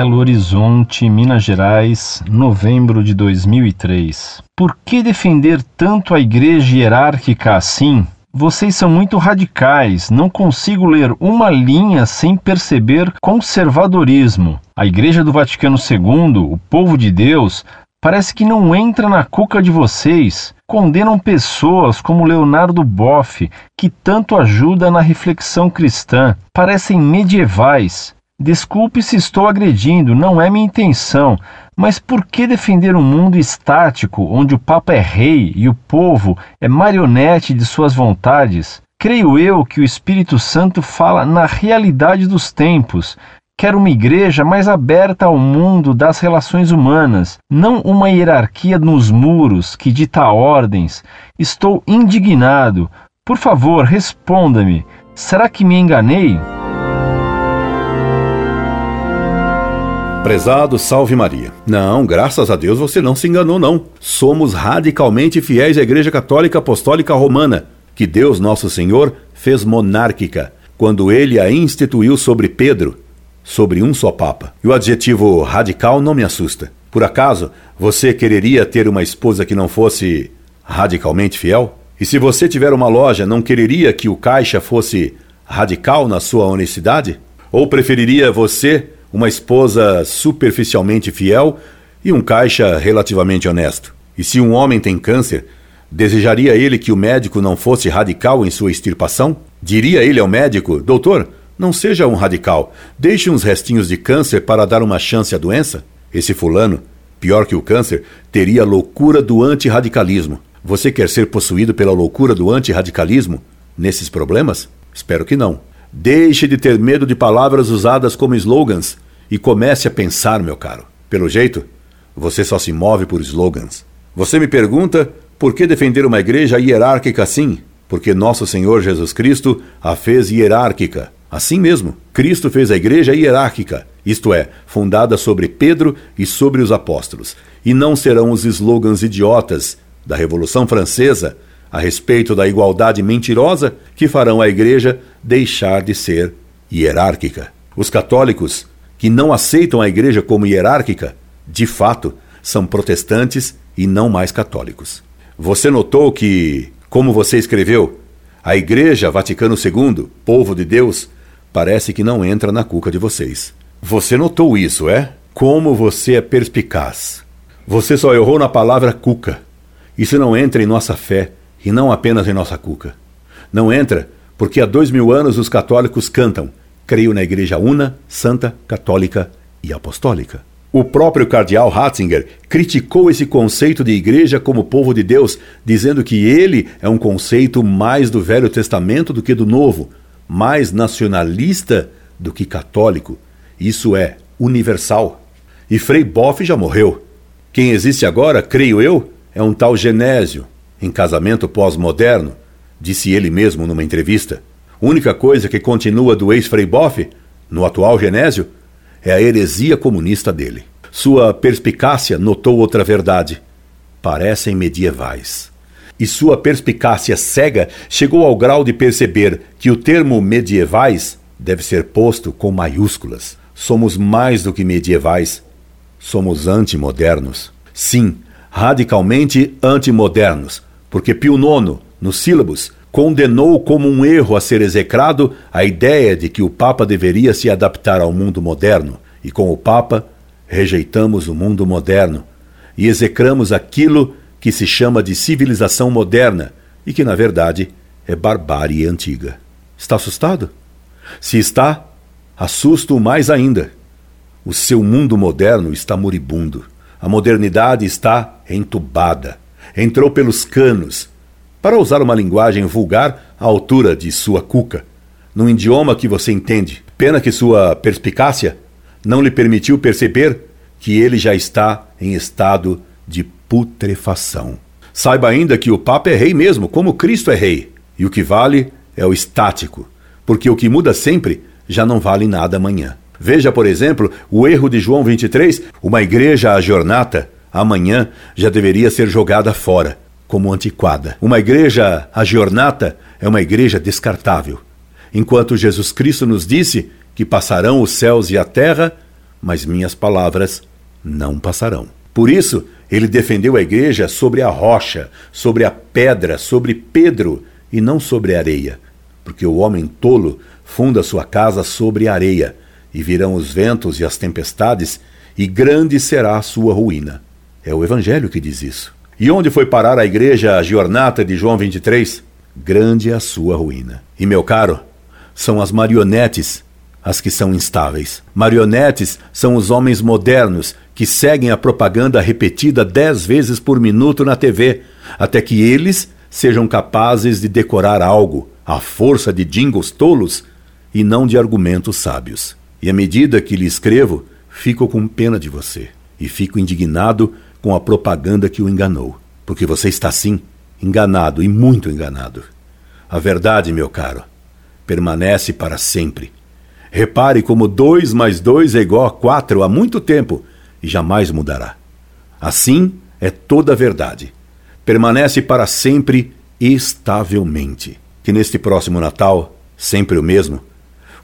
Belo Horizonte, Minas Gerais, novembro de 2003. Por que defender tanto a igreja hierárquica assim? Vocês são muito radicais, não consigo ler uma linha sem perceber conservadorismo. A Igreja do Vaticano II, o povo de Deus, parece que não entra na cuca de vocês. Condenam pessoas como Leonardo Boff, que tanto ajuda na reflexão cristã. Parecem medievais. Desculpe se estou agredindo, não é minha intenção, mas por que defender um mundo estático onde o Papa é rei e o povo é marionete de suas vontades? Creio eu que o Espírito Santo fala na realidade dos tempos. Quero uma igreja mais aberta ao mundo das relações humanas, não uma hierarquia nos muros que dita ordens. Estou indignado. Por favor, responda-me. Será que me enganei? Prezado, salve Maria. Não, graças a Deus você não se enganou, não. Somos radicalmente fiéis à Igreja Católica Apostólica Romana, que Deus Nosso Senhor fez monárquica, quando ele a instituiu sobre Pedro, sobre um só Papa. E o adjetivo radical não me assusta. Por acaso, você quereria ter uma esposa que não fosse radicalmente fiel? E se você tiver uma loja, não quereria que o caixa fosse radical na sua honestidade? Ou preferiria você uma esposa superficialmente fiel e um caixa relativamente honesto. E se um homem tem câncer, desejaria ele que o médico não fosse radical em sua extirpação? Diria ele ao médico: Doutor, não seja um radical, deixe uns restinhos de câncer para dar uma chance à doença? Esse fulano, pior que o câncer, teria a loucura do antirradicalismo. Você quer ser possuído pela loucura do antirradicalismo nesses problemas? Espero que não. Deixe de ter medo de palavras usadas como slogans e comece a pensar, meu caro. Pelo jeito, você só se move por slogans. Você me pergunta por que defender uma igreja hierárquica assim? Porque nosso Senhor Jesus Cristo a fez hierárquica. Assim mesmo, Cristo fez a igreja hierárquica, isto é, fundada sobre Pedro e sobre os apóstolos. E não serão os slogans idiotas da Revolução Francesa a respeito da igualdade mentirosa que farão a Igreja deixar de ser hierárquica. Os católicos que não aceitam a Igreja como hierárquica, de fato, são protestantes e não mais católicos. Você notou que, como você escreveu, a Igreja Vaticano II, povo de Deus, parece que não entra na cuca de vocês. Você notou isso, é? Como você é perspicaz. Você só errou na palavra cuca. Isso não entra em nossa fé e não apenas em nossa cuca. Não entra porque há dois mil anos os católicos cantam: Creio na Igreja Una, Santa, Católica e Apostólica. O próprio cardeal Ratzinger criticou esse conceito de igreja como povo de Deus, dizendo que ele é um conceito mais do Velho Testamento do que do Novo, mais nacionalista do que católico. Isso é universal. E Frei Boff já morreu. Quem existe agora, creio eu, é um tal Genésio, em casamento pós-moderno, disse ele mesmo numa entrevista. Única coisa que continua do ex-Frei Boff, no atual Genésio, é a heresia comunista dele. Sua perspicácia notou outra verdade. Parecem medievais. E sua perspicácia cega chegou ao grau de perceber que o termo medievais deve ser posto com maiúsculas. Somos mais do que medievais. Somos antimodernos. Sim, radicalmente antimodernos porque Pio IX, nos sílabos, condenou como um erro a ser execrado a ideia de que o Papa deveria se adaptar ao mundo moderno, e com o Papa rejeitamos o mundo moderno e execramos aquilo que se chama de civilização moderna e que, na verdade, é barbárie antiga. Está assustado? Se está, assusto-o mais ainda. O seu mundo moderno está moribundo. A modernidade está entubada entrou pelos canos, para usar uma linguagem vulgar à altura de sua cuca, num idioma que você entende. Pena que sua perspicácia não lhe permitiu perceber que ele já está em estado de putrefação. Saiba ainda que o Papa é rei mesmo, como Cristo é rei, e o que vale é o estático, porque o que muda sempre já não vale nada amanhã. Veja, por exemplo, o erro de João 23, uma igreja a jornata amanhã já deveria ser jogada fora, como antiquada. Uma igreja agionata é uma igreja descartável. Enquanto Jesus Cristo nos disse que passarão os céus e a terra, mas minhas palavras não passarão. Por isso, ele defendeu a igreja sobre a rocha, sobre a pedra, sobre Pedro e não sobre a areia, porque o homem tolo funda sua casa sobre a areia, e virão os ventos e as tempestades, e grande será a sua ruína. É o Evangelho que diz isso. E onde foi parar a igreja Giornata de João 23? Grande é a sua ruína. E meu caro, são as marionetes as que são instáveis. Marionetes são os homens modernos que seguem a propaganda repetida dez vezes por minuto na TV, até que eles sejam capazes de decorar algo, à força de jingles tolos e não de argumentos sábios. E à medida que lhe escrevo, fico com pena de você e fico indignado com a propaganda que o enganou, porque você está sim enganado e muito enganado. A verdade, meu caro, permanece para sempre Repare como 2 mais 2 é igual a 4 há muito tempo e jamais mudará. Assim é toda a verdade. Permanece para sempre estavelmente. Que neste próximo Natal, sempre o mesmo,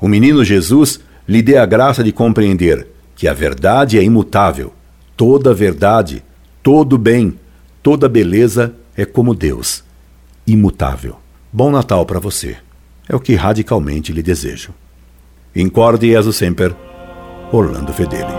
o menino Jesus lhe dê a graça de compreender que a verdade é imutável. Toda verdade, todo bem, toda beleza é como Deus, imutável. Bom Natal para você. É o que radicalmente lhe desejo. Incorde Jesus Semper, Orlando Fedeli.